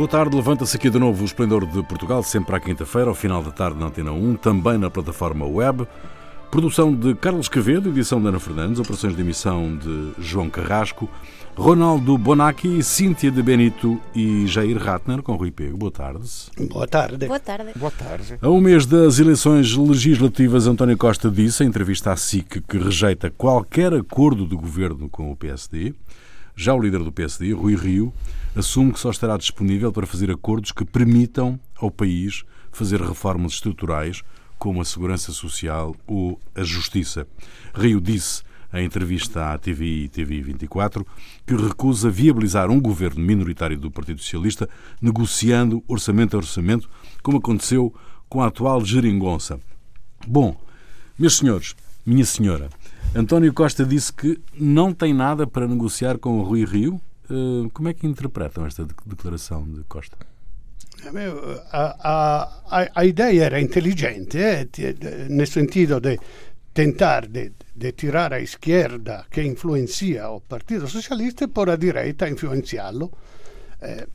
Boa tarde, levanta-se aqui de novo o Esplendor de Portugal, sempre à quinta-feira, ao final da tarde na Antena 1, também na plataforma web. Produção de Carlos Quevedo, edição de Ana Fernandes, operações de emissão de João Carrasco, Ronaldo Bonacci, Cíntia de Benito e Jair Ratner, com Rui Pego. Boa tarde. Boa tarde. Boa tarde. Boa tarde. A um mês das eleições legislativas, António Costa disse, em entrevista à SIC, que rejeita qualquer acordo de governo com o PSD. Já o líder do PSD, Rui Rio, assume que só estará disponível para fazer acordos que permitam ao país fazer reformas estruturais como a segurança social ou a justiça. Rio disse em entrevista à TVI e TVI 24 que recusa viabilizar um governo minoritário do Partido Socialista negociando orçamento a orçamento, como aconteceu com a atual geringonça. Bom, meus senhores, minha senhora, António Costa disse que não tem nada para negociar com o Rui Rio. Como é que interpretam esta declaração de Costa? A, a, a ideia era inteligente, eh? nel sentido de tentar de, de tirar a esquerda que influencia o Partido Socialista e por a direita influenciarlo. Eh,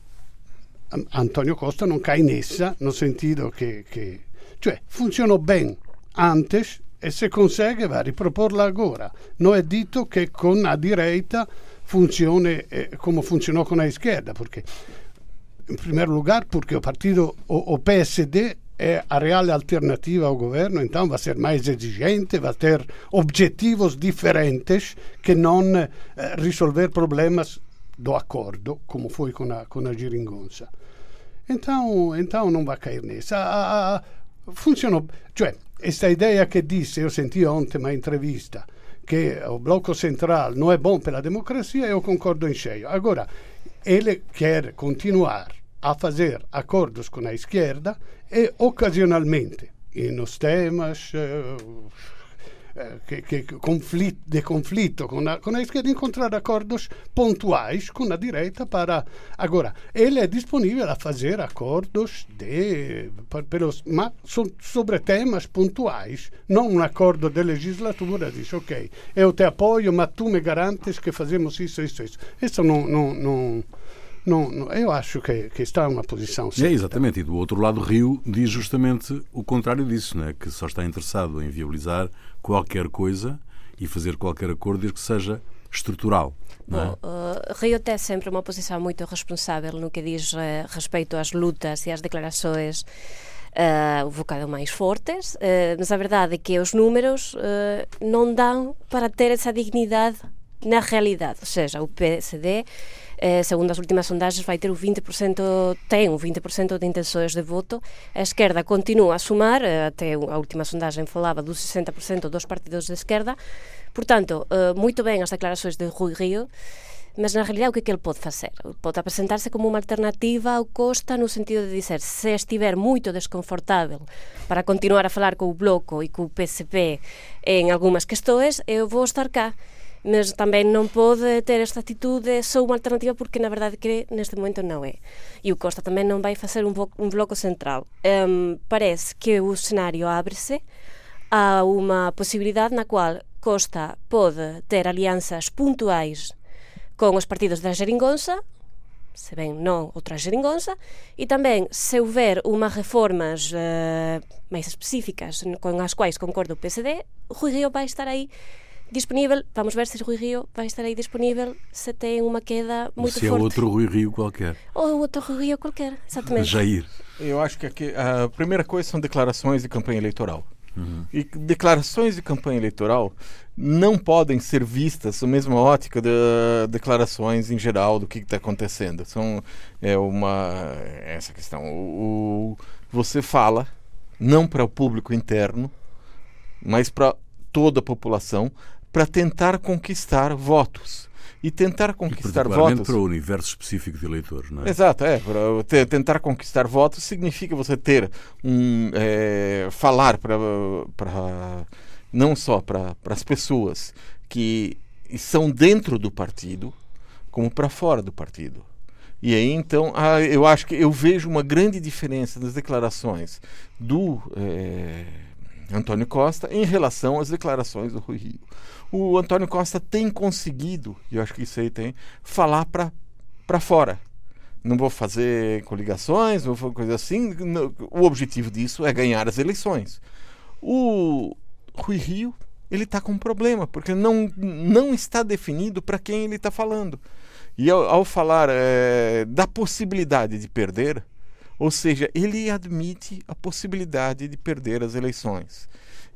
Antonio Costa non cai in essa, nel sentido che, che cioè funzionò antes e se consegue va a riproporla agora. Non è detto che con la direita funzione eh, come funzionò con la esquerda, perché in primo lugar porque o partido, o, o PSD é a real alternativa ao governo, então vai ser mais exigente, vai ter objetivos diferentes que não eh, resolver problemas do acordo, como foi com a, com a geringonça. Então, então não vai cair nessa. A, a, funcionou, cioè, questa idea che disse, io senti ontem uma entrevista, che o blocco centrale non è buono per la democrazia, io concordo in cheio. Agora, ele quer continuar a fazer acordos com a esquerda e ocasionalmente, nos temas eh, que, conflito, de conflito com a, com a esquerda, encontrar acordos pontuais com a direita para... Agora, ele é disponível a fazer acordos de, pelos, mas sobre temas pontuais, não um acordo de legislatura, diz, ok, eu te apoio, mas tu me garantes que fazemos isso, isso, isso. Isso não... não, não não, não, eu acho que, que está uma posição certa. É, exatamente. E do outro lado, Rio diz justamente o contrário disso, né? que só está interessado em viabilizar qualquer coisa e fazer qualquer acordo desde que seja estrutural. Bom, uh, Rio tem sempre uma posição muito responsável no que diz uh, respeito às lutas e às declarações uh, um bocado mais fortes, uh, mas a verdade é que os números uh, não dão para ter essa dignidade na realidade. Ou seja, o PSD eh, segundo as últimas sondaxes, vai ter un 20%, ten un 20% de intensores de voto. A esquerda continúa a sumar, eh, até a última sondaxe falaba do 60% dos partidos de esquerda. Portanto, eh, moito ben as declarações de Rui Río, mas na realidade o que é que ele pode facer? Pode apresentarse como unha alternativa ao Costa no sentido de dizer se estiver muito desconfortável para continuar a falar co Bloco e co PSP en algumas questões, eu vou estar cá. Mas tamén non pode ter esta atitude só unha alternativa porque na verdade que neste momento non é. E o Costa tamén non vai facer un, un bloco central. Um, parece que o escenario ábrese a unha posibilidade na cual Costa pode ter alianzas puntuais con os partidos da Jeringonza, se ben non outra Jeringonza, e tamén se houver unhas reformas uh, máis específicas con as quais concorda o PSD, Rui Río vai estar aí disponível. Vamos ver se Rui Rio vai estar aí disponível se tem uma queda muito se forte. Se é outro Rui Rio qualquer. Ou outro Rui Rio qualquer, exatamente. Jair. Eu acho que aqui, a primeira coisa são declarações de campanha eleitoral. Uhum. E declarações de campanha eleitoral não podem ser vistas na mesma ótica de declarações em geral do que está acontecendo. São é uma essa questão. O, o você fala não para o público interno, mas para toda a população para tentar conquistar votos. E tentar conquistar e votos. para o universo específico de eleitores, não é? Exato, é. Para tentar conquistar votos significa você ter um. É, falar para. não só para as pessoas que são dentro do partido, como para fora do partido. E aí, então, eu acho que eu vejo uma grande diferença nas declarações do. É, Antônio Costa em relação às declarações do Rui Rio. O Antônio Costa tem conseguido, e eu acho que isso aí tem, falar para fora. não vou fazer coligações, não vou fazer coisa assim. O objetivo disso é ganhar as eleições. O Rui Rio ele está com um problema, porque não, não está definido para quem ele está falando. E ao, ao falar é, da possibilidade de perder, ou seja, ele admite a possibilidade de perder as eleições.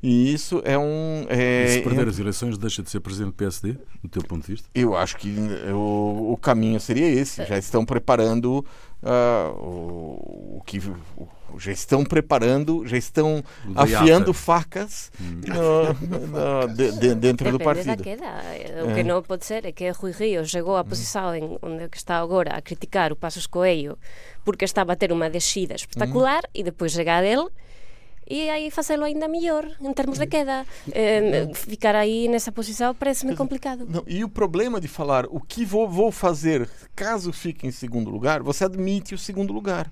E isso é um. É, e se perder é, as eleições, deixa de ser presidente do PSD, do teu ponto de vista? Eu acho que o, o caminho seria esse. Já estão preparando uh, o, o, que. O, já estão preparando, já estão afiando facas hum. no, no, de, de, dentro Depende do partido. O que é. não pode ser é que Rui Rio chegou à posição em onde está agora a criticar o Passos Coelho porque estava a ter uma descida espetacular hum. e depois chegar ele e aí fazê-lo ainda melhor em termos de queda. Eh, ficar aí nessa posição parece-me complicado. Não, e o problema de falar o que vou, vou fazer caso fique em segundo lugar, você admite o segundo lugar.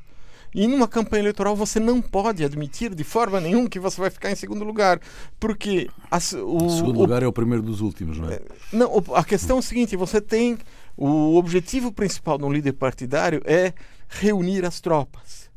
E numa campanha eleitoral você não pode admitir de forma nenhuma que você vai ficar em segundo lugar, porque as, o segundo lugar é o primeiro dos últimos, não é? Não, a questão é o seguinte: você tem o objetivo principal de um líder partidário é reunir as tropas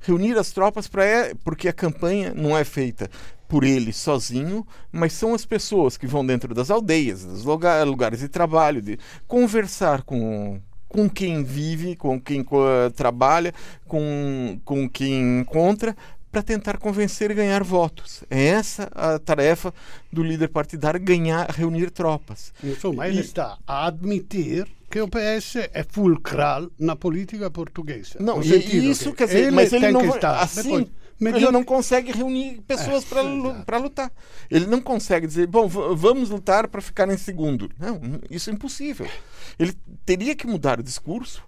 reunir as tropas para é, porque a campanha não é feita por ele sozinho, mas são as pessoas que vão dentro das aldeias, dos lugar, lugares de trabalho, de conversar com com quem vive, com quem uh, trabalha, com, com quem encontra, para tentar convencer e ganhar votos. É essa a tarefa do líder partidário, ganhar, reunir tropas. Insomma, ele está a admitir que o PS é fulcral na política portuguesa. Não, e isso quer dizer, mas ele não está assim. Depois, ele não consegue reunir pessoas é, para lutar. Ele não consegue dizer, bom, vamos lutar para ficar em segundo. Não, isso é impossível. Ele teria que mudar o discurso,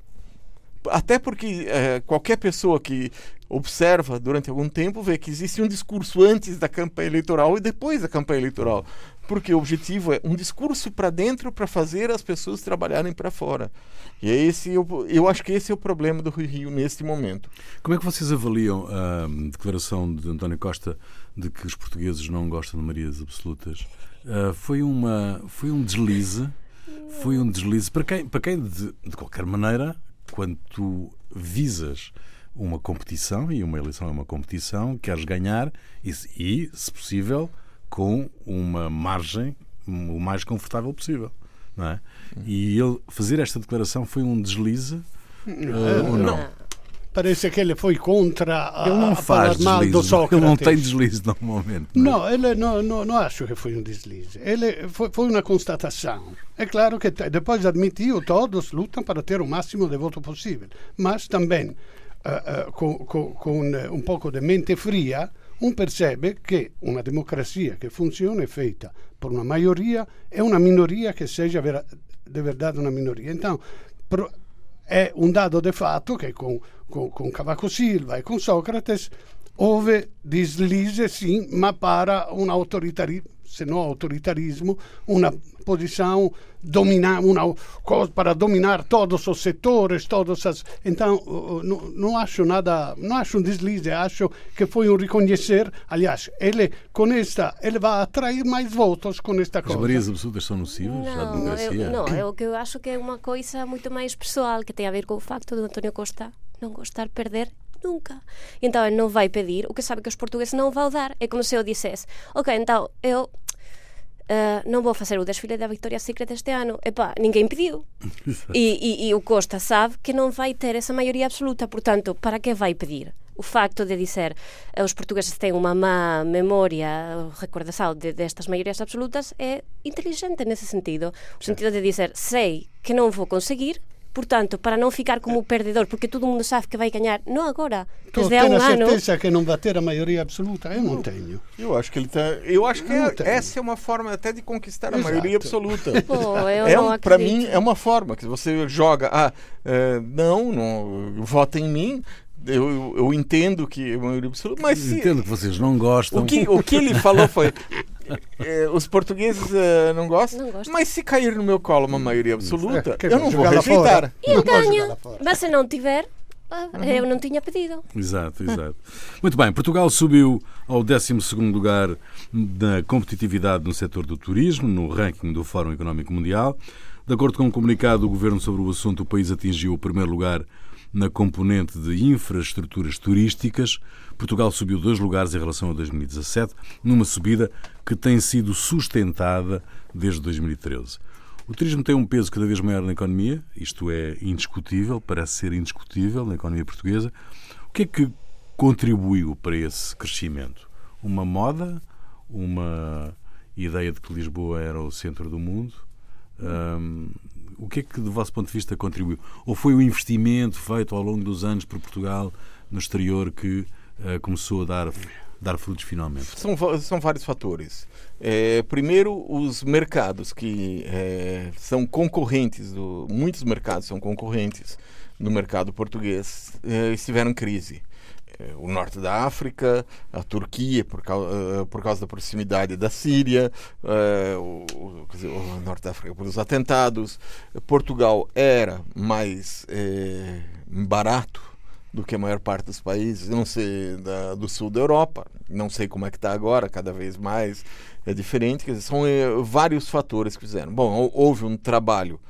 até porque é, qualquer pessoa que observa durante algum tempo vê que existe um discurso antes da campanha eleitoral e depois da campanha eleitoral. Porque o objetivo é um discurso para dentro para fazer as pessoas trabalharem para fora. E é esse, eu, eu acho que esse é o problema do Rio Rio neste momento. Como é que vocês avaliam a declaração de António Costa de que os portugueses não gostam de marias absolutas? Uh, foi, uma, foi um deslize? Foi um deslize para quem, para quem de, de qualquer maneira, quando tu visas uma competição, e uma eleição é uma competição, queres ganhar e, e se possível, com uma margem o mais confortável possível. Não é? E ele fazer esta declaração foi um deslize uh, ou não? Parece que ele foi contra a, ele não faz deslize, do Sócrates. Ele não tem deslize normalmente. Não, é? ele não, não, não acho que foi um deslize. Ele foi, foi uma constatação. É claro que depois admitiu, todos lutam para ter o máximo de voto possível. Mas também, uh, uh, com, com, com um pouco de mente fria, um percebe que uma democracia que funciona é feita por uma maioria e uma minoria que seja vera, de verdade uma minoria. Então, pro, é um dado de fato que com, com, com Cavaco Silva e com Sócrates houve deslize, sim, mas para um autoritarismo se não autoritarismo, uma posição dominar, uma para dominar todos os setores, todas as. Então, não, não acho nada, não acho um deslize, acho que foi um reconhecer. Aliás, ele com esta, ele vai atrair mais votos com esta coisa. As marias absolutas são nocivas não? Eu, não, eu, eu acho que é uma coisa muito mais pessoal, que tem a ver com o facto de António Costa não gostar de perder Nunca. Então ele não vai pedir o que sabe que os portugueses não vão dar. É como se eu dissesse: Ok, então eu Uh, não vou fazer o desfile da Victoria's Secret este ano. Epá, ninguém pediu. E, e, e, o Costa sabe que não vai ter essa maioria absoluta. Portanto, para que vai pedir? O facto de dizer uh, os portugueses têm uma má memória, recordação de, destas maiorias absolutas, é inteligente nesse sentido. O sentido de dizer, sei que não vou conseguir, Portanto, para não ficar como perdedor, porque todo mundo sabe que vai ganhar, não agora, desde há um ano. certeza que não vai ter a maioria absoluta? Eu não tenho. Eu acho que ele tá, eu acho que é, essa é uma forma até de conquistar Exato. a maioria absoluta. Pô, é um, para mim é uma forma que você joga, ah, uh, não, não, vota em mim, eu, eu, entendo que é maioria absoluta, mas se, entendo que vocês não gostam. O que, o que ele falou foi é, os portugueses uh, não, gostam, não gostam, mas se cair no meu colo uma maioria absoluta, é, eu não vou rejeitar. E eu ganho. Mas se não tiver, uhum. eu não tinha pedido. Exato, exato. Muito bem, Portugal subiu ao 12 lugar da competitividade no setor do turismo, no ranking do Fórum Económico Mundial. De acordo com um comunicado do Governo sobre o assunto, o país atingiu o primeiro lugar na componente de infraestruturas turísticas, Portugal subiu dois lugares em relação a 2017, numa subida que tem sido sustentada desde 2013. O turismo tem um peso cada vez maior na economia, isto é indiscutível, parece ser indiscutível na economia portuguesa. O que é que contribuiu para esse crescimento? Uma moda? Uma ideia de que Lisboa era o centro do mundo? Um, o que é que, do vosso ponto de vista, contribuiu? Ou foi o investimento feito ao longo dos anos por Portugal no exterior que uh, começou a dar, dar frutos finalmente? São, são vários fatores. É, primeiro, os mercados que é, são concorrentes, do, muitos mercados são concorrentes no mercado português, é, estiveram em crise. É, o norte da África, a Turquia, por causa, uh, por causa da proximidade da Síria, uh, o, dizer, o, norte da África pelos atentados. Portugal era mais uh, barato do que a maior parte dos países, não sei, da, do sul da Europa, não sei como é que está agora, cada vez mais é diferente, dizer, são vários fatores que fizeram. Bom, houve um trabalho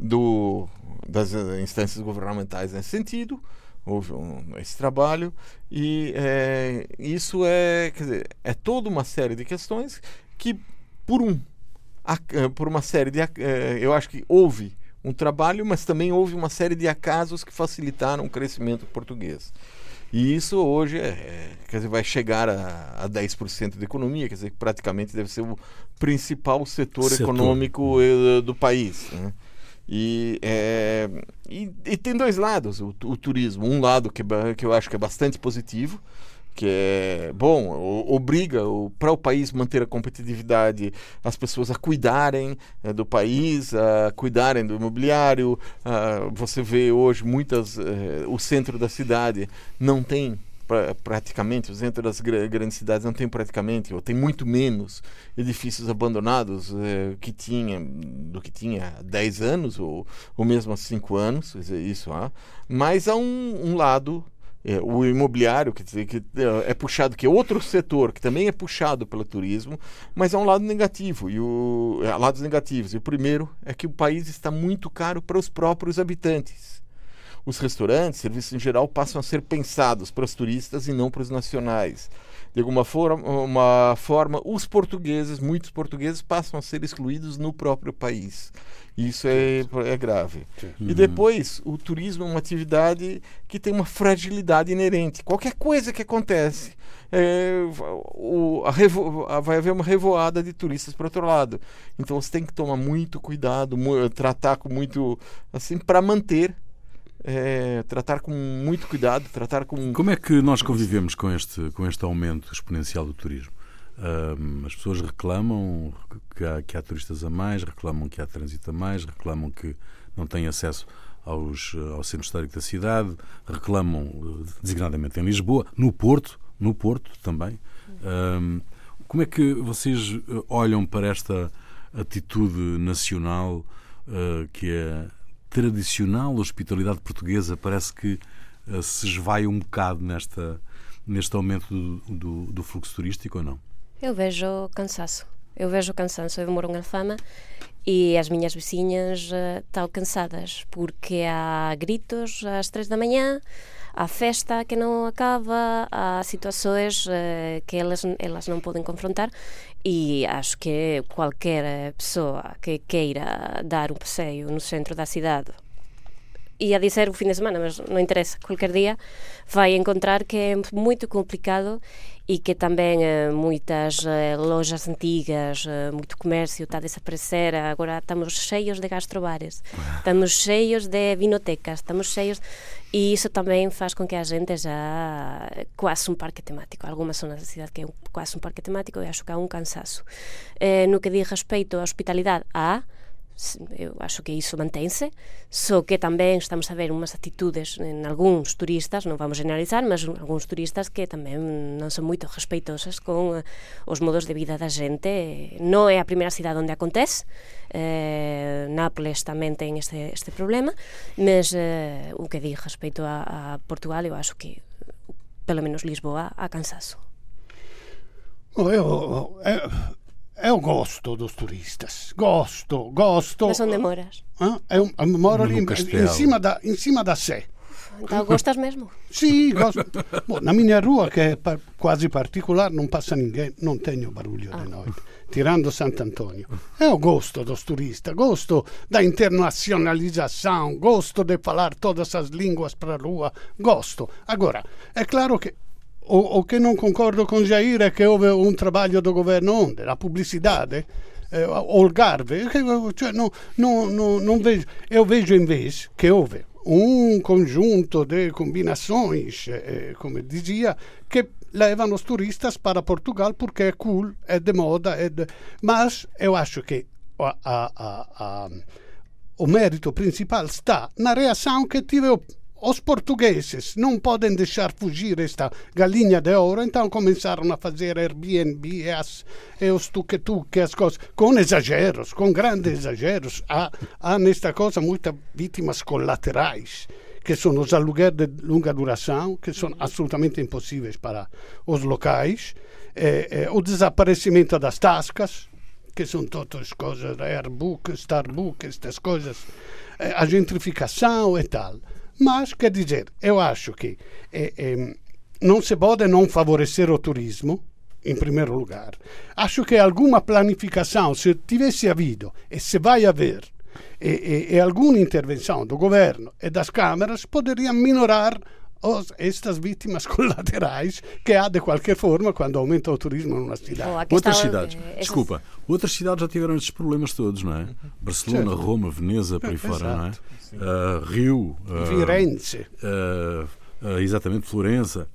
do, das instâncias governamentais nesse sentido, houve um, esse trabalho e é, isso é quer dizer, é toda uma série de questões que por um eh, por uma série de eh, eu acho que houve um trabalho mas também houve uma série de acasos que facilitaram o crescimento português e isso hoje é, é quer dizer, vai chegar a, a 10% da economia, quer dizer, praticamente deve ser o principal setor, setor. econômico do país. Né? E, é, e, e, tem dois lados o, o, turismo. Um lado que, que eu acho que é bastante positivo, que é bom, obriga para o país manter a competitividade, as pessoas a cuidarem é, do país, a cuidarem do imobiliário. A, você vê hoje muitas. É, o centro da cidade não tem pra, praticamente, o centro das grandes cidades não tem praticamente, ou tem muito menos edifícios abandonados é, que tinha, do que tinha há 10 anos, ou, ou mesmo há 5 anos, isso há. Mas há um, um lado é, o imobiliário, quer dizer, que é, é puxado, que é outro setor que também é puxado pelo turismo, mas há um lado negativo, e o, lados negativos. E o primeiro é que o país está muito caro para os próprios habitantes os restaurantes, serviços em geral, passam a ser pensados para os turistas e não para os nacionais. De alguma forma, uma forma, os portugueses, muitos portugueses, passam a ser excluídos no próprio país. Isso é, é grave. E depois, o turismo é uma atividade que tem uma fragilidade inerente. Qualquer coisa que acontece, é, o, a revo, a, vai haver uma revoada de turistas para outro lado. Então você tem que tomar muito cuidado, tratar com muito assim para manter é, tratar com muito cuidado, tratar com. Como é que nós convivemos com este, com este aumento exponencial do turismo? Um, as pessoas reclamam que há, que há turistas a mais, reclamam que há trânsito a mais, reclamam que não têm acesso aos, ao centro histórico da cidade, reclamam designadamente em Lisboa, no Porto, no Porto também. Um, como é que vocês olham para esta atitude nacional uh, que é tradicional hospitalidade portuguesa parece que uh, se esvai um bocado nesta, neste aumento do, do, do, fluxo turístico ou não? Eu vejo cansaço. Eu vejo cansaço. Eu moro em Alfama e as minhas vizinhas uh, estão cansadas porque há gritos às três da manhã, há festa que não acaba, há situações uh, que elas, elas não podem confrontar e acho que qualquer pessoa que queira dar um passeio no centro da cidade ia dizer o fim de semana, mas não interessa, qualquer dia vai encontrar que é muito complicado e que também uh, muitas uh, lojas antigas, uh, muito comércio está a desaparecer. Agora estamos cheios de gastrobares, estamos cheios de vinotecas, estamos cheios. E isso também faz com que a gente já quase um parque temático. Algumas zonas da cidade que é quase um parque temático e acho que há um cansaço. no que diz respeito à hospitalidade, há eu acho que iso mantense, só que tamén estamos a ver unhas actitudes en algúns turistas, non vamos generalizar, mas algúns turistas que tamén non son moito respeitosas con eh, os modos de vida da xente. Non é a primeira cidade onde acontece, eh, Nápoles tamén ten este, este problema, mas eh, o que di respeito a, a Portugal, eu acho que pelo menos Lisboa a cansazo. Oh, eu, eu, eu gosto dos turistas. Gosto, gosto. Mas onde moras? Ah, eu, eu moro ali em, em, cima da, em cima da Sé. Então gostas mesmo? Sì, gosto. Boh, na minha rua, che è pa- quasi particolare, non passa ninguém, non tenho barulho di noite. Tirando Sant'Antonio. Eu gosto dos turistas, gosto da internacionalização, gosto de falar todas as línguas para a rua, gosto. Agora, é claro que o, o che non concordo con Jair è che houve un trabalho do governo onde? La pubblicità, eh, Olgarve, cioè, no, no, no, non vejo, eu vejo invece che houve un conjunto de combinações, eh, come dizia, che levano os turistas para Portugal porque é cool, é de moda, é mas eu acho que o mérito principal está na reação que tive os portugueses não podem deixar fugir esta galinha de ouro, então começaram a fazer Airbnb e, as, e os tuque-tuque, as coisas, com exageros, com grandes exageros. Há, há nesta coisa muitas vítimas colaterais, que são os aluguéis de longa duração, que são absolutamente impossíveis para os locais, é, é, o desaparecimento das tascas, que são todas coisas, Airbook, Starbook, estas coisas, é, a gentrificação e tal. Mas, quer dizer, eu acho que eh, eh, não se pode não favorecer o turismo, em primeiro lugar. Acho que alguma planificação, se tivesse havido e se vai haver, e, e, e alguma intervenção do governo e das câmaras, poderia minorar os, estas vítimas colaterais que há de qualquer forma quando aumenta o turismo numa cidade. Oh, Outras cidades, eh, essas- desculpa, outras cidades já tiveram estes problemas todos, não é? Barcelona, Certo. Roma, Veneza, por aí fora, não é? Exato. Ah, Rio, ah, Firenze. ah, exatamente, Florença.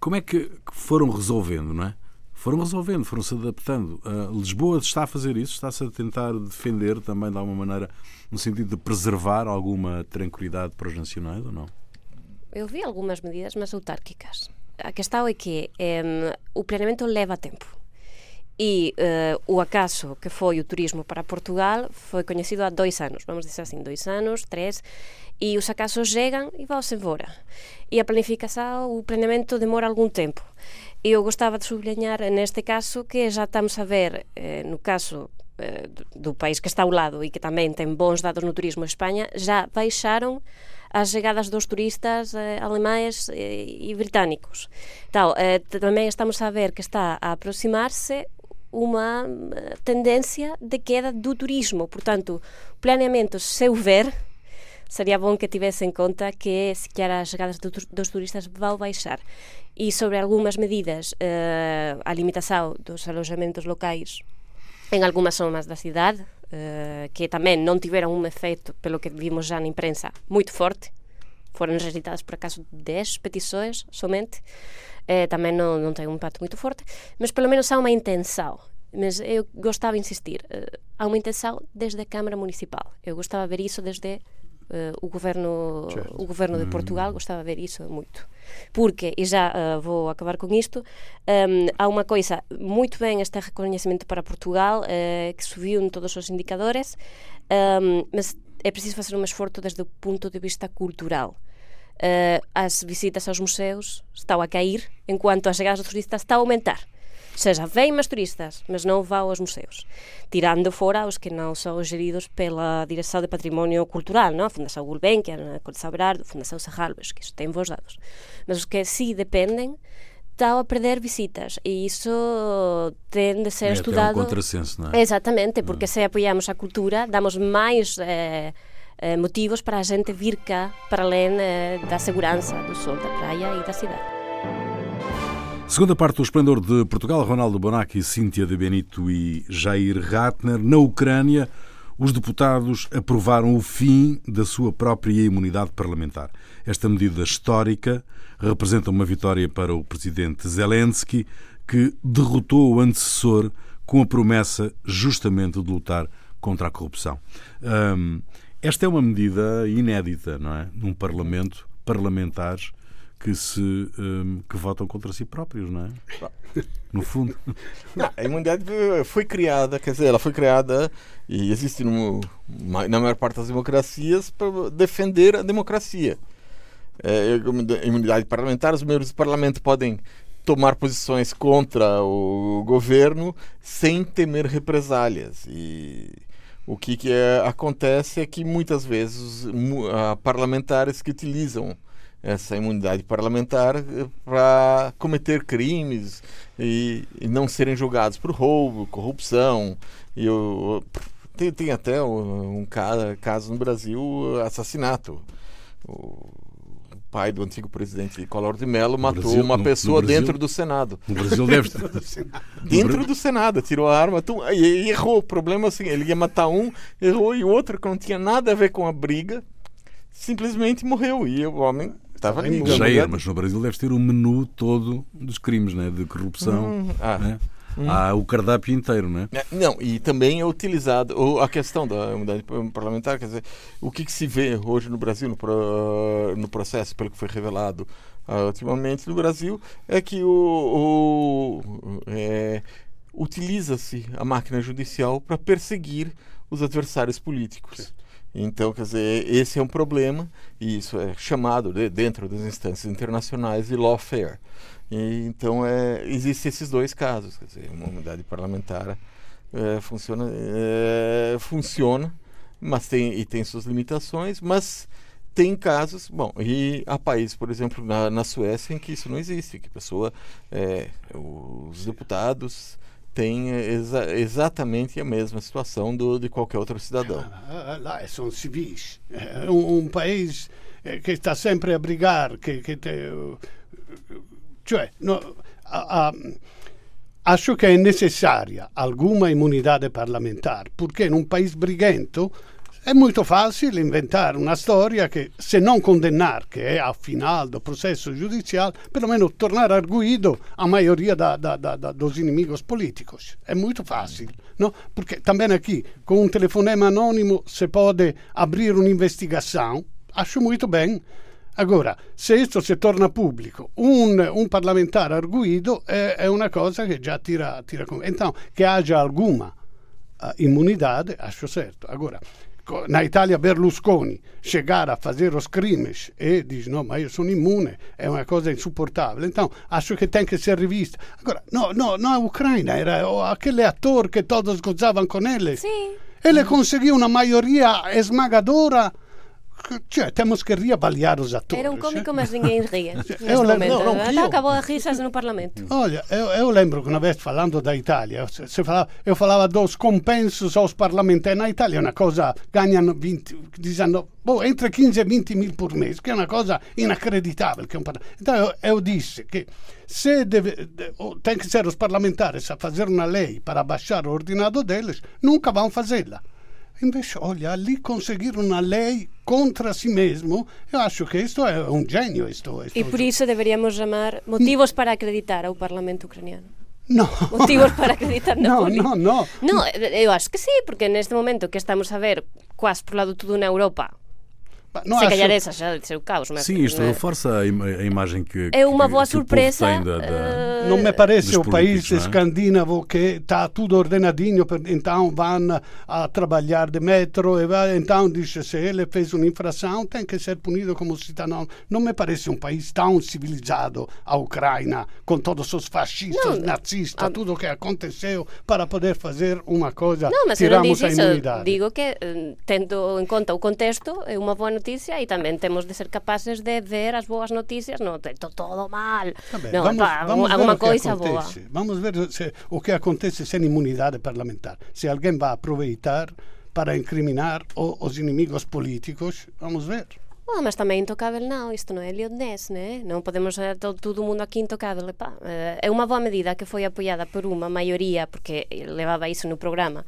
Como é que foram resolvendo, não é? Foram resolvendo, foram se adaptando. Lisboa está a fazer isso, está-se a tentar defender também de alguma maneira, no sentido de preservar alguma tranquilidade para os nacionais ou não? Eu vi algumas medidas, mas autárquicas. A questão é que em, o planeamento leva tempo. E eh, o acaso que foi o turismo para Portugal foi conhecido há dois anos, vamos dizer assim, dois anos, três, e os acasos chegam e vão-se embora. E a planificação, o planeamento demora algum tempo. E eu gostava de sublinhar neste caso que já estamos a ver, eh, no caso eh, do- do país que está ao lado e que também tem bons dados no turismo, Espanha, já baixaram as chegadas dos turistas eh, alemães e britânicos. Então, também estamos a ver que está a aproximar-se uma eh, tendência de queda do turismo. Portanto, planeamento, se houver, seria bom que tivesse em conta que se calhar as chegadas do dos turistas vão baixar. E sobre algumas medidas, a limitação dos alojamentos locais em algumas zonas da cidade, eh, que também não tiveram um efeito, pelo que vimos já na imprensa, muito forte. Foram rejeitadas por acaso 10 petições somente. Eh, também não, não tem um impacto muito forte, mas pelo menos há uma intenção. Mas eu gostava de insistir, eh, há uma intenção desde a Câmara Municipal. Eu gostava de ver isso desde eh, o governo Certo. o governo de Portugal gostava de ver isso muito. Porque e já eh, vou acabar com isto em, há uma coisa muito bem este reconhecimento para Portugal eh, que subiu em todos os indicadores em, mas é preciso fazer um esforço desde o ponto de vista cultural. As visitas aos museus estão a cair enquanto as chegadas dos turistas estão a aumentar ou seja, vêm mais turistas, mas não vão aos museus. Tirando fora os que não são geridos pela Direção de Património Cultural, não? a Fundação Gulbenkian, a Coleção Berardo, a Fundação Serralves, que isso tem bons dados. Mas os que sim dependem estão a perder visitas e isso tem de ser É até um estudado. contrassenso, não é? Exatamente, porque se apoiamos a cultura, damos mais eh, eh, motivos para a gente vir cá, para além eh, da segurança do sol, da praia e da cidade. Segunda parte do Esplendor de Portugal, Ronaldo Bonacci, Cíntia de Benito e Jair Ratner. Na Ucrânia, os deputados aprovaram o fim da sua própria imunidade parlamentar. Esta medida histórica representa uma vitória para o presidente Zelensky, que derrotou o antecessor com a promessa justamente de lutar contra a corrupção. Hum, esta é uma medida inédita, não é? Num parlamento, parlamentares que se hum, que votam contra si próprios, não é? No fundo. Não, a imunidade foi criada, quer dizer, ela foi criada e existe no, na maior parte das democracias para defender a democracia. É, imunidade parlamentar, os membros do parlamento podem tomar posições contra o governo sem temer represálias. E O que, que é, acontece é que muitas vezes uh, parlamentares que utilizam essa imunidade parlamentar eh, para cometer crimes e, e, não serem julgados por roubo, corrupção. E o, tem, tem até um, um caso no Brasil, assassinato. O, pai do antigo presidente Collor de Mello matou Brasil, uma pessoa Brasil, dentro do Senado. No Brasil deve estar. dentro do Senado, tirou a arma tum, e, e, errou. O problema é assim, ele ia matar um, errou e o outro que não tinha nada a ver com a briga, simplesmente morreu. E o homem estava ali. Cheia, mas no Brasil deve ter o menu todo dos crimes, né? de corrupção. Hum, ah. né? Hum. Há o cardápio inteiro, não é? Não, e também é utilizado a questão da imunidade parlamentar, quer dizer, o que, que se vê hoje no Brasil, no, no processo, pelo que foi revelado uh, ultimamente no Brasil, é que o, o é, utiliza-se a máquina judicial para perseguir os adversários políticos. Então, quer dizer, esse é um problema, e isso é chamado de, dentro das instâncias internacionais de lawfare. E, então, é, existem esses dois casos. Quer dizer, uma unidade parlamentar é, funciona, é, funciona mas tem, e tem suas limitações, mas tem casos, bom, e há países, por exemplo, na, na Suécia, em que isso não existe, que pessoa, é, os deputados têm exa exatamente a mesma situação do, de qualquer outro cidadão. Ah, lá são civis. É um, um país eh, que está sempre a brigar, que, que te, cioè, no, a, a, acho che è necessaria alguma imunidade parlamentar, in un paese briguento è molto facile inventare una storia che, se non condannare, che è a final do processo giudiziale, perlomeno tornare arguido a maioria da, da, da, da, dos inimigos políticos. É muito fácil, não? Porque também aqui, com um telefonema anônimo, se pode abrir un'investigação. Acho muito bem. Agora, se questo si torna pubblico, un, un parlamentare arguido è, è, una cosa che già tira, tira con... Então, che haja alguma uh, imunidade, acho certo. Agora, na Itália Berlusconi chegar a fazer os crimes e diz não, mas eu sou imune, é uma coisa insuportável. Então, acho que tem que ser revista. Agora, não, não, não a Ucrânia, era aquele ator que todos gozavam com ele. Sim. Ele conseguiu uma maioria esmagadora Tchê, temos que reavaliar os atores. Era um cómico, mas ninguém ria. eu lembro, não, não, eu... acabou a risas no Parlamento. Olha, eu, eu, lembro que uma vez falando da Itália, se falava, eu falava dos compensos aos parlamentares. Na Itália é uma coisa, ganham 20, 19, bom, entre 15 e 20 mil por mês, que é uma coisa inacreditável. Que é um então eu, eu disse que se deve, tem que ser os parlamentares a fazer uma lei para baixar o ordenado deles, nunca vão fazê-la. Invece, olha, ali conseguir uma lei contra si mesmo, eu acho que isto é um gênio. Isto, isto, e por isso deveríamos chamar motivos para acreditar ao Parlamento ucraniano. No. Motivos para acreditar na No, no, no. No, eu acho que sí, porque neste momento que estamos a ver quase por lado tudo na Europa não Se acho... calhar essa já de ser o caos. Mas, Sim, isto é? reforça a, im a, imagem que. É uma boa surpresa. Da, da, uh... Não me parece o país é? escandinavo que está tudo ordenadinho, então vão a trabalhar de metro, e vai, então diz se ele fez uma infração, tem que ser punido como cidadão. Não me parece um país tão civilizado, a Ucrânia, com todos os fascistas, não, nazistas, a... tudo o que aconteceu, para poder fazer uma coisa. Não, mas tiramos a imunidade. Digo que, eh, tendo em conta o contexto, é uma boa notícia noticia e tamén temos de ser capaces de ver as boas noticias, to, todo mal. no, vamos, pa, vamos alguma coisa boa. Vamos ver se, o que acontece sen inmunidade parlamentar. Se alguén va a aproveitar para incriminar o, os inimigos políticos, vamos ver. Oh, mas tamén intocável non, isto non é liondés, né? non podemos ser todo, mundo aquí intocável. Epá. É unha boa medida que foi apoiada por unha maioría, porque levaba iso no programa,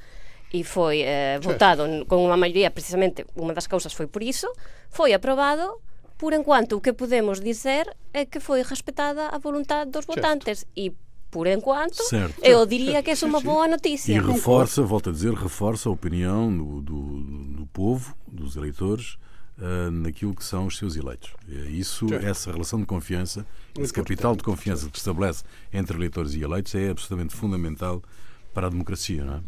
e foi eh, votado con unha maioría, precisamente, unha das causas foi por iso, foi aprobado por enquanto o que podemos dizer é que foi respetada a voluntade dos votantes e por enquanto certo. eu diria que é uma boa notícia. E reforça, volto a dizer, reforça a opinião do, do, do povo, dos eleitores, uh, naquilo que são os seus eleitos. Isso, certo. essa relação de confiança, esse capital de confiança que se estabelece entre eleitores e eleitos é absolutamente fundamental para a democracia, não é?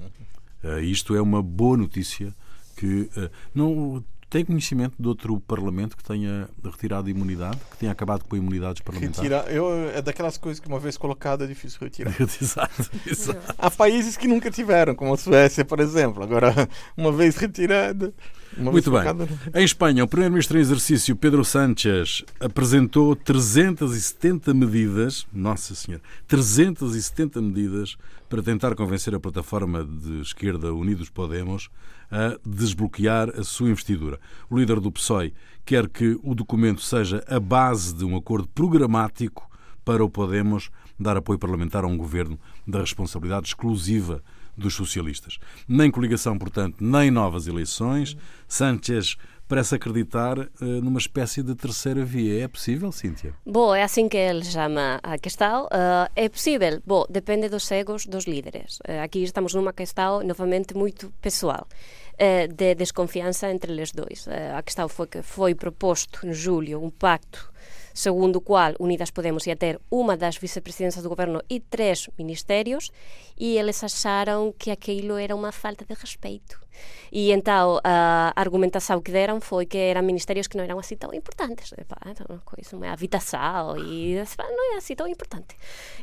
Uh, isto é uma boa notícia que uh, não Tem conhecimento de outro Parlamento que tenha retirado a imunidade, que tenha acabado com a imunidade dos parlamentares? Retira, eu, é daquelas coisas que uma vez colocada é difícil retirar. exato, exato. Há países que nunca tiveram, como a Suécia, por exemplo. Agora, uma vez retirada. Uma Muito bem. Em Espanha, o Primeiro-Ministro em exercício, Pedro Sánchez, apresentou 370 medidas, nossa senhora, 370 medidas para tentar convencer a plataforma de esquerda Unidos Podemos a desbloquear a sua investidura. O líder do PSOE quer que o documento seja a base de um acordo programático para o Podemos dar apoio parlamentar a um governo da responsabilidade exclusiva dos socialistas. Nem coligação, portanto, nem novas eleições. Sánchez parece acreditar eh, numa espécie de terceira via. É possível, Cíntia? Bo, é assim que ele chama a questão. Ah, é possível? Bo, depende dos egos dos líderes. Ah, aqui estamos numa questão, novamente, muito pessoal, eh, de desconfiança entre eles dois. A questão foi que foi proposto em julho um pacto segundo o qual Unidas Podemos ia ter uma das vicepresidências do governo e três ministérios, e eles acharam que aquilo era uma falta de respeito. E então a argumentação que deram foi que eram ministérios que não eram assim tão importantes. Era uma coisa, uma habitação, e não é assim tão importante.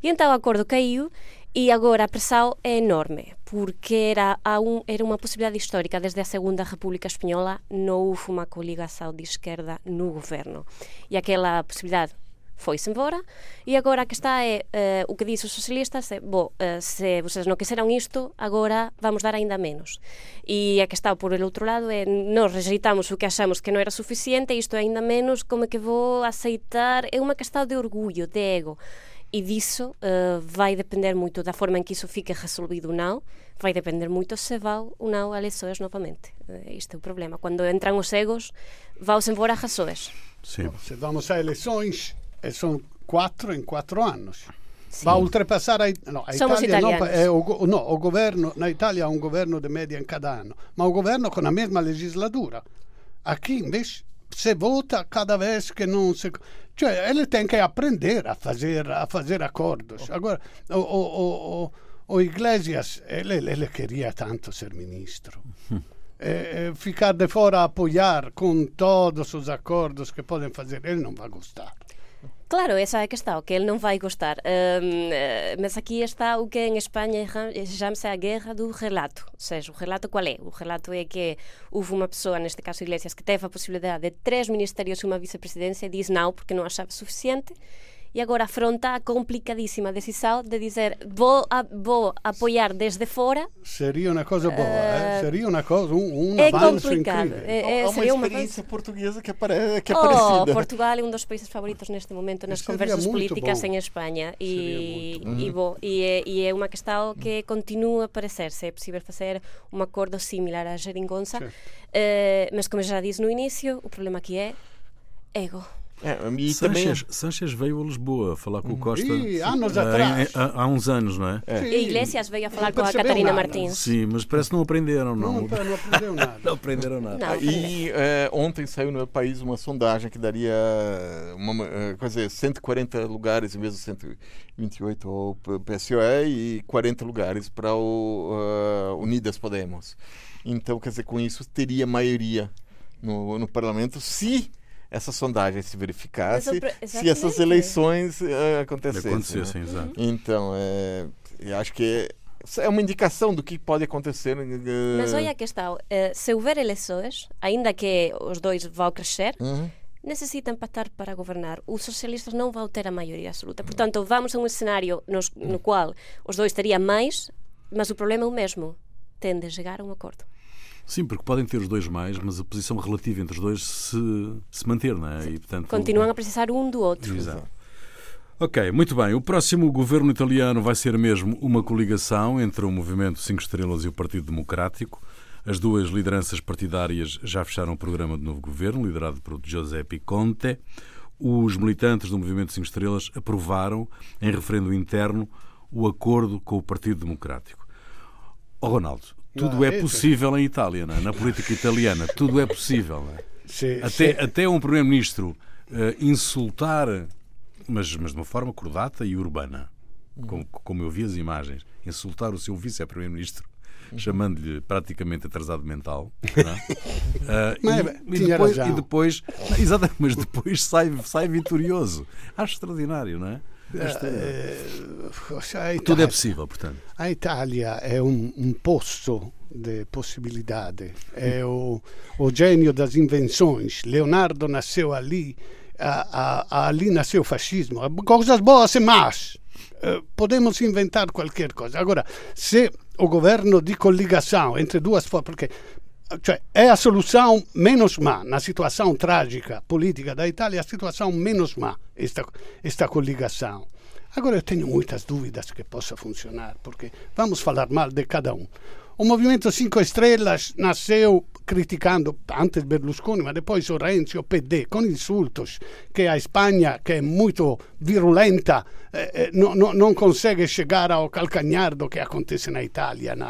E então o acordo caiu e agora a pressão é enorme, porque era, um, era uma possibilidade histórica. Desde a Segunda República Espanhola não houve uma coligação de esquerda no governo. E aquela possibilidade foi-se embora e agora a que está é eh, o que dizem os socialistas é, bom, eh, se vocês não quiseram isto, agora vamos dar ainda menos. E a que está por el outro lado é, nós rejeitamos o que achamos que não era suficiente, isto é ainda menos, como é que vou aceitar? É uma questão de orgulho, de ego. E disso eh, vai depender muito da forma em que isso fica resolvido ou não, vai depender muito se vai ou não a eleições novamente. Eh, este é o problema. Quando entram os egos, vão-se embora as razões. Sim. Se vamos a eleições, eh, são quatro em quatro anos. Vai ultrapassar a, no, a Somos Itália. Não, italianos. é o, no, o governo, na Itália há um governo de média em cada ano, mas o governo com a mesma legislatura. Aqui, invece, se vota cada vez que não se. Cioè, ele tem que aprender a fazer, a fazer acordos. Agora, o, o, o, o, Iglesias, ele, ele queria tanto ser ministro. Ficar de fora a apoiar com todos os acordos que podem fazer, ele não vai gostar. Claro, esa é a questão, que ele não vai gostar. Hum, eh, mas aqui está o que em Espanha chama-se a guerra do relato. Ou seja, o relato qual é? O relato é que houve uma pessoa, neste caso Iglesias, que teve a possibilidade de três ministérios e uma vice-presidência e diz não, porque não achava suficiente. E agora afronta a complicadíssima decisão de dizer vou, a, vou apoiar desde fora. Seria uma coisa boa, eh? seria uma coisa, um, um é avanço complicado. incrível. É, é, Há uma seria uma experiência portuguesa que, apare... que é Oh, parecida. Portugal é um dos países favoritos neste momento nas Seria conversas políticas bom. em Espanha e, e, bom, e, é, e é uma questão que continua a aparecer se é possível fazer um acordo similar à geringonça. Eh, mas como eu já disse no início o problema aqui é ego É, e também Sanchez, Sanchez veio a Lisboa falar com o Costa E anos eh, atrás. em- há, há uns anos, não é? Sim. e Iglesias veio a falar com a Catarina nada. Martins Sim, mas parece que não aprenderam, não. Não, não aprendeu nada. Não aprenderam nada. Não, E eh, ontem saiu no país uma sondagem que daria uma, eh, quer dizer, 140 lugares em vez de 128 ao PSOE e 40 lugares para o eh, Unidas Podemos. Então, quer dizer, com isso teria maioria no, no parlamento se essa sondagem se verificasse, se essas eleições eh, De acontecessem. acontecer, né? exato. Então, é, eu acho que é, é uma indicação do que pode acontecer. eh, mas olha a questão eh, se houver eleições ainda que os dois vão crescer uhum. necessita empatar para governar. Os socialistas não vão ter a maioria absoluta. Portanto, vamos a um cenário nos- no qual os dois teriam mais, mas o problema é o mesmo. Tende a chegar a um acordo. Sim, porque podem ter os dois mais, mas a posição relativa entre os dois se, se manter, não é? E, portanto, Continuam a precisar um do outro. Exato. Ok, muito bem. O próximo governo italiano vai ser mesmo uma coligação entre o Movimento 5 Estrelas e o Partido Democrático. As duas lideranças partidárias já fecharam o programa de novo governo, liderado por Giuseppe Conte. Os militantes do Movimento 5 Estrelas aprovaram, em referendo interno, o acordo com o Partido Democrático. Ó Ronaldo, tudo é é, possível em Itália, não é? na política italiana. Tudo é possível. Não é? Se, Até, se- até um primeiro-ministro eh, insultar, mas, mas de uma forma cordata e urbana, como, como eu vi as imagens, insultar o seu vice-primeiro-ministro chamando-lhe praticamente atrasado mental. uh, mas, e, e, depois, e, depois, exatamente, mas depois sai, sai vitorioso. Acho extraordinário, não é? Esta, uh, tudo é possível, portanto. A Itália é um, um posto de possibilidade. É o, o gênio das invenções. Leonardo nasceu ali, a, a, ali nasceu o fascismo. Coisas boas e más. Uh, podemos inventar qualquer coisa. Agora, se o governo de coligação entre duas forças, porque cioè, è a solução menos má. Na situação trágica política da Itália, a situação menos má, esta, esta coligação. Agora eu tenho muitas dúvidas que possa funcionar, porque vamos falar mal de cada um. O Movimento 5 Estrelas nasceu criticando antes Berlusconi, mas depois o Renzi, o PD, com insultos, que a Espanha, que é muito virulenta, eh, eh não, não, não, consegue chegar ao calcanhar do que acontece na Itália, na,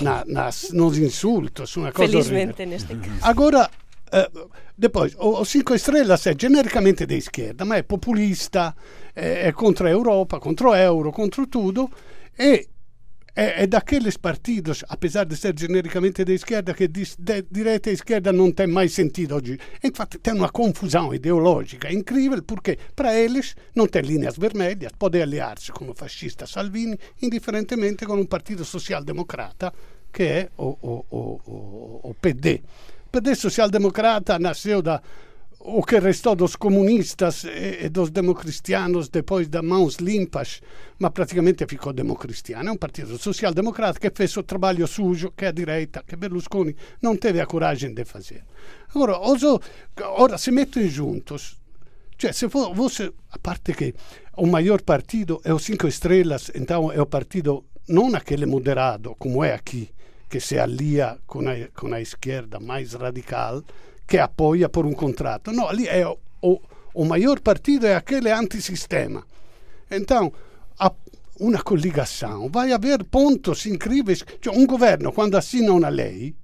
na, nas, nos insultos, uma coisa Felizmente, neste caso. Agora, eh, depois, o, o Cinco Estrelas é genericamente de esquerda, ma è populista, è, è contro a Europa, contro euro, contro tutto, e é, é daqueles partidos, apesar de ser genericamente de esquerda, que diz de direita e esquerda não tem mais sentido hoje. Infatti tem uma confusão ideológica incrível, porque para eles não tem linhas vermelhas, pode aliar-se com o fascista Salvini, indifferentemente com um partido social-democrata, que é o, o, o, o PD. O PD social-democrata nasceu da o que restou dos comunistas e, dos democristianos depois das mãos limpas, mas praticamente ficou democristiano. É um partido social-democrata que fez o trabalho sujo que a direita, que Berlusconi não teve a coragem de fazer. Agora, oso, ora se mettem juntos. Cioè, se fosse, a parte che o maior partido é o Cinco Estrelas, então é o partido não aquele moderado, como é aqui, que se alia com a esquerda mais radical, che appoggia per un contrato. No, lì è o, o maior partido é aquele antissistema. Então, a, uma coligação vai haver pontos incríveis. Cioè, um governo, quando assina uma lei,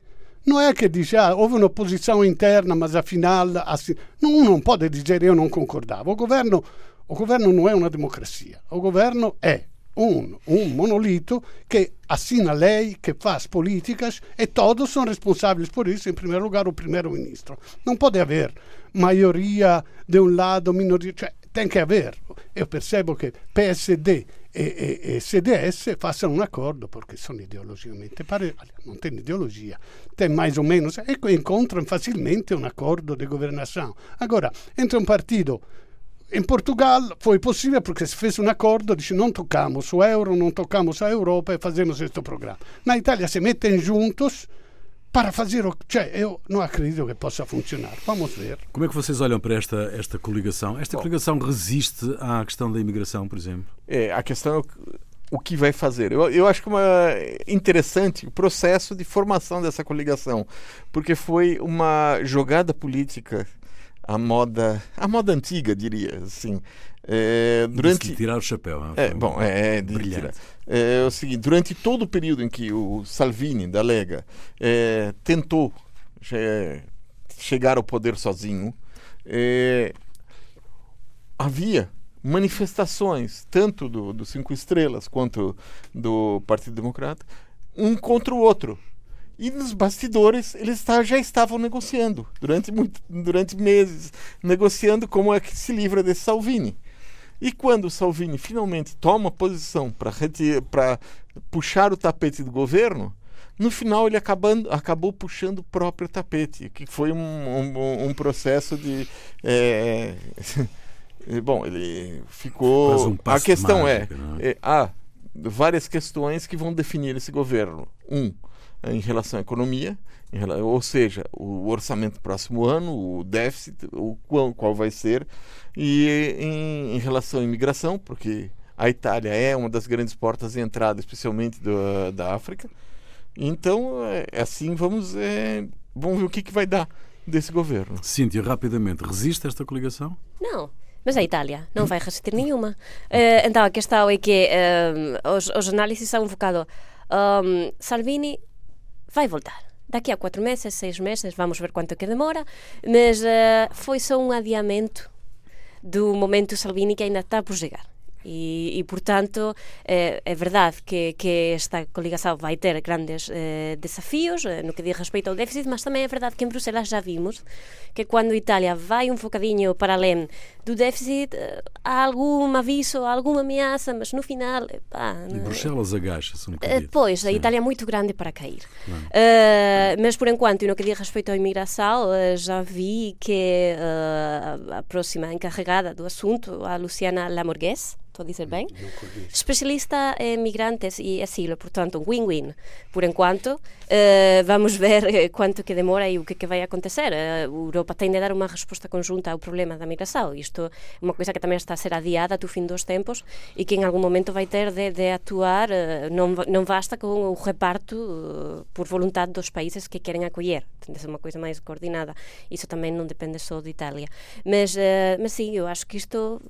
não é que diz, ah, houve un'opposizione interna, mas afinal... Assin... Não, não pode dizer eu não concordava. O governo, o governo não é uma democracia. O governo é un, un monolito que assina lei, que faz políticas e todos são responsáveis por isso, em primeiro lugar o primeiro-ministro. Não pode haver maioria de um lado, minoria, cioè, tem que haver. Eu percebo que PSD e, e, e CDS façam um acordo, porque são ideologicamente parecem, não tem ideologia, tem mais ou menos, e encontram facilmente um acordo de governação. Agora, entre um partido em Portugal foi possível porque se fez um acordo, disse não tocamos o euro, não tocamos a Europa e fazemos este programa. Na Itália se metem juntos para fazer o cioè, eu não acredito que possa funcionar. Vamos ver. Como é que vocês olham para esta, esta coligação? Esta Bom, coligação resiste à questão da imigração, por exemplo? É, a questão é o que vai fazer. Eu, eu acho que é interessante o processo de formação dessa coligação, porque foi uma jogada política a moda, a moda antiga, diria assim. É, durante de tirar o chapéu. É, bom, é, é de tirar. É, o seguinte, durante todo o período em que o Salvini da Lega é, tentou chegar ao poder sozinho, é, havia manifestações tanto do, do Cinco Estrelas quanto do Partido Democrata, um contra o outro. E nos bastidores eles tá, já estavam negociando durante, muito, durante meses, negociando como é que se livra desse Salvini. E quando o Salvini finalmente toma posição para puxar o tapete do governo, no final ele acabando, acabou puxando o próprio tapete, que foi um, um, um processo de. É, bom, ele ficou. Um a questão mágico, é, é, há várias questões que vão definir esse governo. Um, em relação à economia, ou seja, o orçamento do próximo ano, o déficit, o qual, qual vai ser, e em, em, relação à imigração, porque a Itália é uma das grandes portas de entrada, especialmente do, da África. Então, é, assim, vamos, é, vamos ver o que, que vai dar desse governo. Cíntia, rapidamente, resiste esta coligação? Não. Mas a Itália não vai resistir nenhuma. Uh, então, a questão é que uh, os, os análises são um bocado. Um, Salvini vai voltar. Daqui a quatro meses, seis meses, vamos ver quanto que demora, mas uh, foi só um adiamento do momento Salvini que ainda está por chegar. E, e portanto, é, é verdade que, que esta coligação vai ter grandes eh, desafios eh, no que diz respeito ao déficit, mas também é verdade que em Bruxelas já vimos que quando a Itália vai um bocadinho para além do déficit, eh, há algum aviso, alguma ameaça, mas no final. Pá, e Bruxelas agacha-se um bocadinho. Pois, a Itália é muito grande para cair. Uh, mas por enquanto, no que diz respeito à imigração, já vi que uh, a próxima encarregada do assunto, a Luciana Lamorgues, estou a dizer bem? Especialista em migrantes e asilo, portanto, um win-win. Por enquanto, uh, vamos ver eh, quanto que demora e o que, que vai acontecer. Uh, a Europa tem de dar uma resposta conjunta ao problema da migração. Isto é uma coisa que também está a ser adiada do fim dos tempos e que em algum momento vai ter de, de atuar. Uh, não, não basta com o reparto por vontade dos países que querem acolher. Tem de ser uma coisa mais coordenada. Isso também não depende só de Itália. Mas, mas sim, eu acho que isto,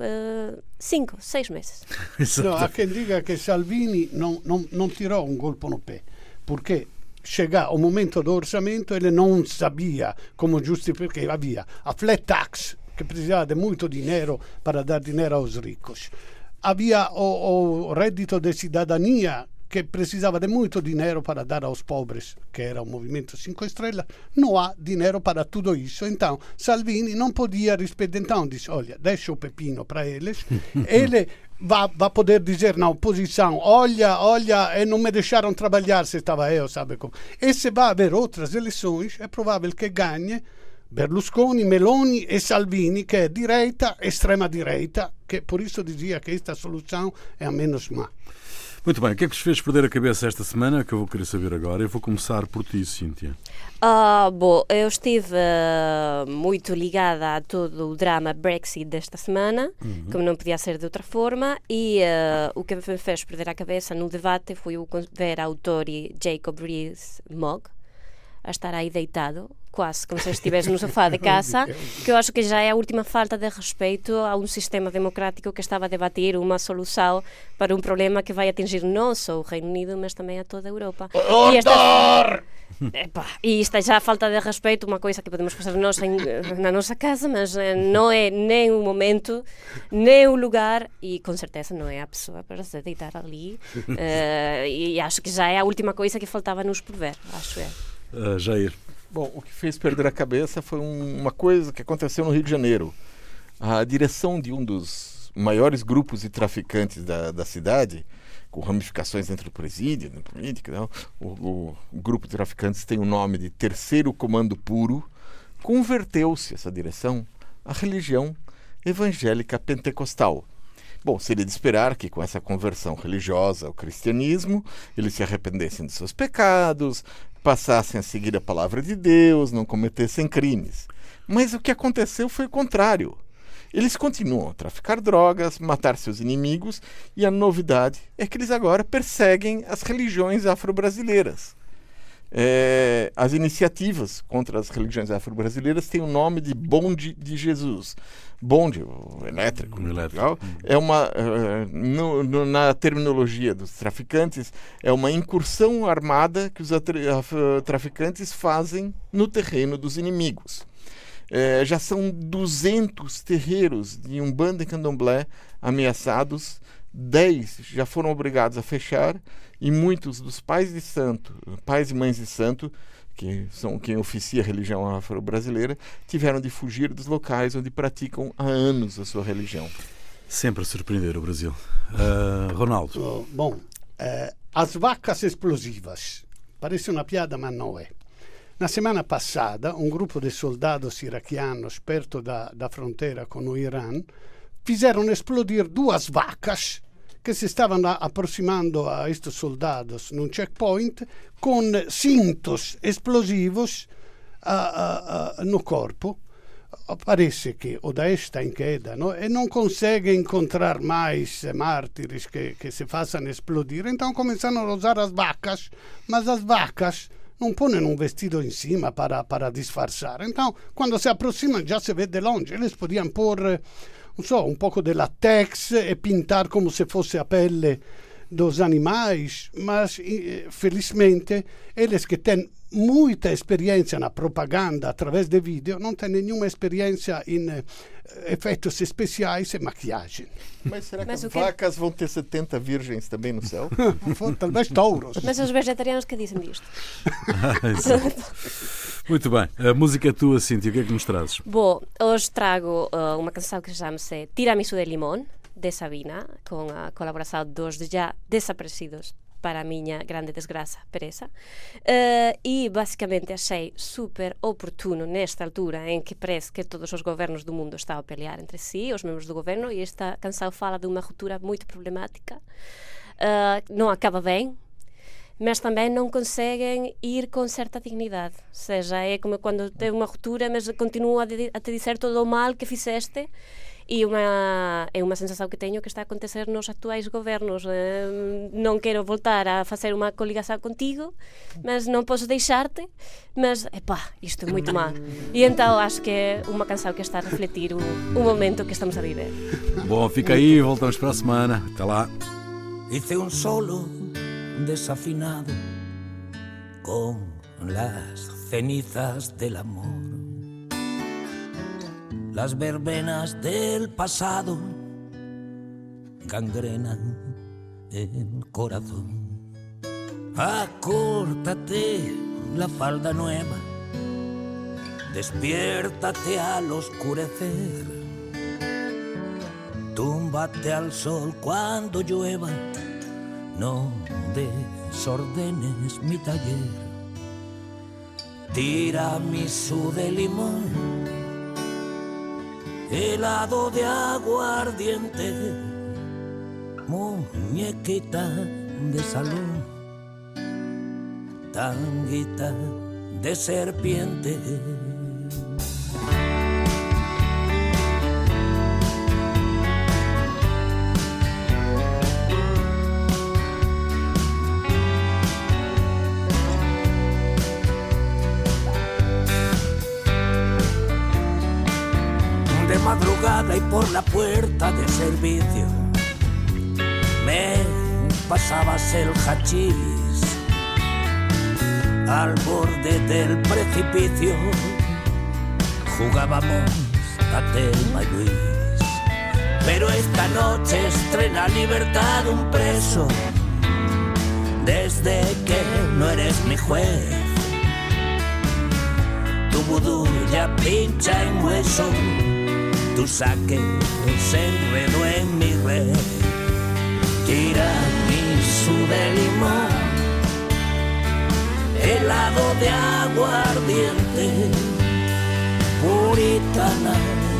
cinco, seis meses. no, há quem diga que Salvini não, não, não tirou um golpe no pé, porque chega o momento do orçamento ele não sabia como justificar, porque havia a flat tax, que precisava de muito dinheiro para dar dinheiro aos ricos. Havia o, o reddito de cidadania, que precisava de muito dinheiro para dar aos pobres, que era o movimento 5 estrelas, não há dinheiro para tudo isso. Então, Salvini não podia responder. Então, disse: olha, deixa o pepino para eles. ele vai, vai poder dizer na oposição: olha, olha, e não me deixaram trabalhar se estava eu, sabe como. E se vai haver outras eleições, é provável que ganhe. Berlusconi, Meloni e Salvini, que é direita, extrema direita, que por isso dizia que esta solução é a menos má. Muito bem, o que é que vos fez perder a cabeça esta semana? Que eu vou querer saber agora. Eu vou começar por ti, Cíntia. Ah, bom, eu estive uh, muito ligada a todo o drama Brexit desta semana, uhum. como não podia ser de outra forma, e uh, o que me fez perder a cabeça no debate foi o ver a autor Jacob Rees-Mogg a estar aí deitado, quase como se estivesse no sofá de casa, que eu acho que já é a última falta de respeito a um sistema democrático que estava a debater uma solução para um problema que vai atingir não só o Reino Unido, mas também a toda a Europa. E esta, epa, e isto é já falta de respeito, uma coisa que podemos fazer nós em, na nossa casa, mas eh, não é nem o momento, nem o lugar e com certeza não é a pessoa para se deitar ali. Uh, e acho que já é a última coisa que faltava nos por ver, acho é uh, Jair? Bom, o que fez perder a cabeça foi um, uma coisa que aconteceu no Rio de Janeiro. A direção de um dos maiores grupos de traficantes da, da cidade, com ramificações entre o presídio, na política, não? O, o, o grupo de traficantes tem o nome de Terceiro Comando Puro, converteu-se essa direção à religião evangélica pentecostal. Bom, seria de esperar que com essa conversão religiosa ao cristianismo, eles se arrependessem de seus pecados, passassem a seguir a palavra de Deus, não cometessem crimes. Mas o que aconteceu foi o contrário. Eles continuam a traficar drogas, matar seus inimigos, e a novidade é que eles agora perseguem as religiões afro-brasileiras. É, as iniciativas contra as religiões afro-brasileiras têm o nome de Bonde de Jesus. Bonde, o elétrico, o elétrico. é uma, uh, no, no, na terminologia dos traficantes, é uma incursão armada que os traficantes fazem no terreno dos inimigos. É, já são 200 terreiros de Umbanda e Candomblé ameaçados, 10 já foram obrigados a fechar e muitos dos pais de santo, pais e mães de santo, que são quem oficia a religião afro-brasileira, tiveram de fugir dos locais onde praticam há anos a sua religião. Sempre a surpreender o Brasil. Uh, Ronaldo. Bom, uh, as vacas explosivas. Parece uma piada, mas não é. Na semana passada, um grupo de soldados iraquianos perto da, da fronteira com o Irã fizeram explodir duas vacas que se estavam aproximando a estes soldados num checkpoint com cintos explosivos no corpo. Parece que o Daesh está em queda no? e não consegue encontrar mais mártires que, que se façam explodir. Então começaram a usar as vacas, mas as vacas não põem um vestido em cima para, para disfarçar. Então, quando se aproximam, já se vê de longe. Eles podiam pôr non so, un poco de latex e pintar come se fosse a pelle dos animais, mas eh, felizmente eles que têm muita experiência na propaganda através de vídeo não têm nenhuma experiência em eh, efeitos especiais e maquiagem. Mas será que Mas as o que- vacas vão ter 70 virgens também no céu? Talvez touros. Mas os vegetarianos que dizem disto? Muito bem. A música é tua, Cintia. O que é que nos trazes? Bom, hoje trago uh, uma canção que chama-se Tiramisu de Limón, de Sabina, com a colaboração dos já desaparecidos para a minha grande desgraça, Pereza. Uh, e basicamente achei super oportuno nesta altura em que parece que todos os governos do mundo estão a pelear entre si, os membros do governo, e esta canção fala de uma ruptura muito problemática. Uh, não acaba bem, mas também não conseguem ir com certa dignidade. Ou seja, é como quando tem uma ruptura, mas continua a te dizer todo o mal que fizeste. e unha, é unha sensación que teño que está a acontecer nos actuais gobernos eh, non quero voltar a facer unha coligación contigo mas non posso deixarte mas, epá, isto é moito má. E então acho que é unha canção que está a refletir o, o momento que estamos a viver. Bom, fica aí, voltamos para a semana. Até lá. Hice un solo desafinado con las cenizas del amor. Las verbenas del pasado gangrenan el corazón. Acórtate la falda nueva, despiértate al oscurecer. Túmbate al sol cuando llueva, no desordenes mi taller. Tiramisu de limón, helado de aguardiente, muñequita de salón, tanguita de serpiente. La puerta de servicio. Me pasabas el hachís al borde del precipicio. Jugábamos a Telma y Luis. Pero esta noche estrena libertad un preso. Desde que no eres mi juez. Tu vudú ya pincha en hueso tu saque se enredó en mi red. Tiramisu de limón, helado de aguardiente, puritana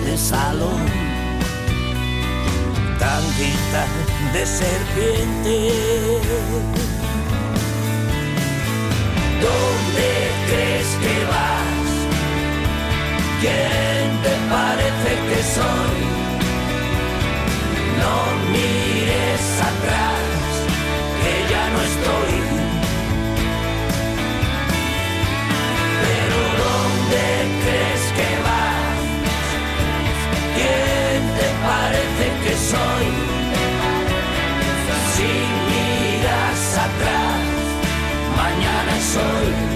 de salón, tanguita de serpiente. ¿Dónde crees que vas? ¿Quién te parece que soy? No mires atrás, que ya no estoy. Pero ¿dónde crees que vas? ¿Quién te parece que soy? Si miras atrás, mañana es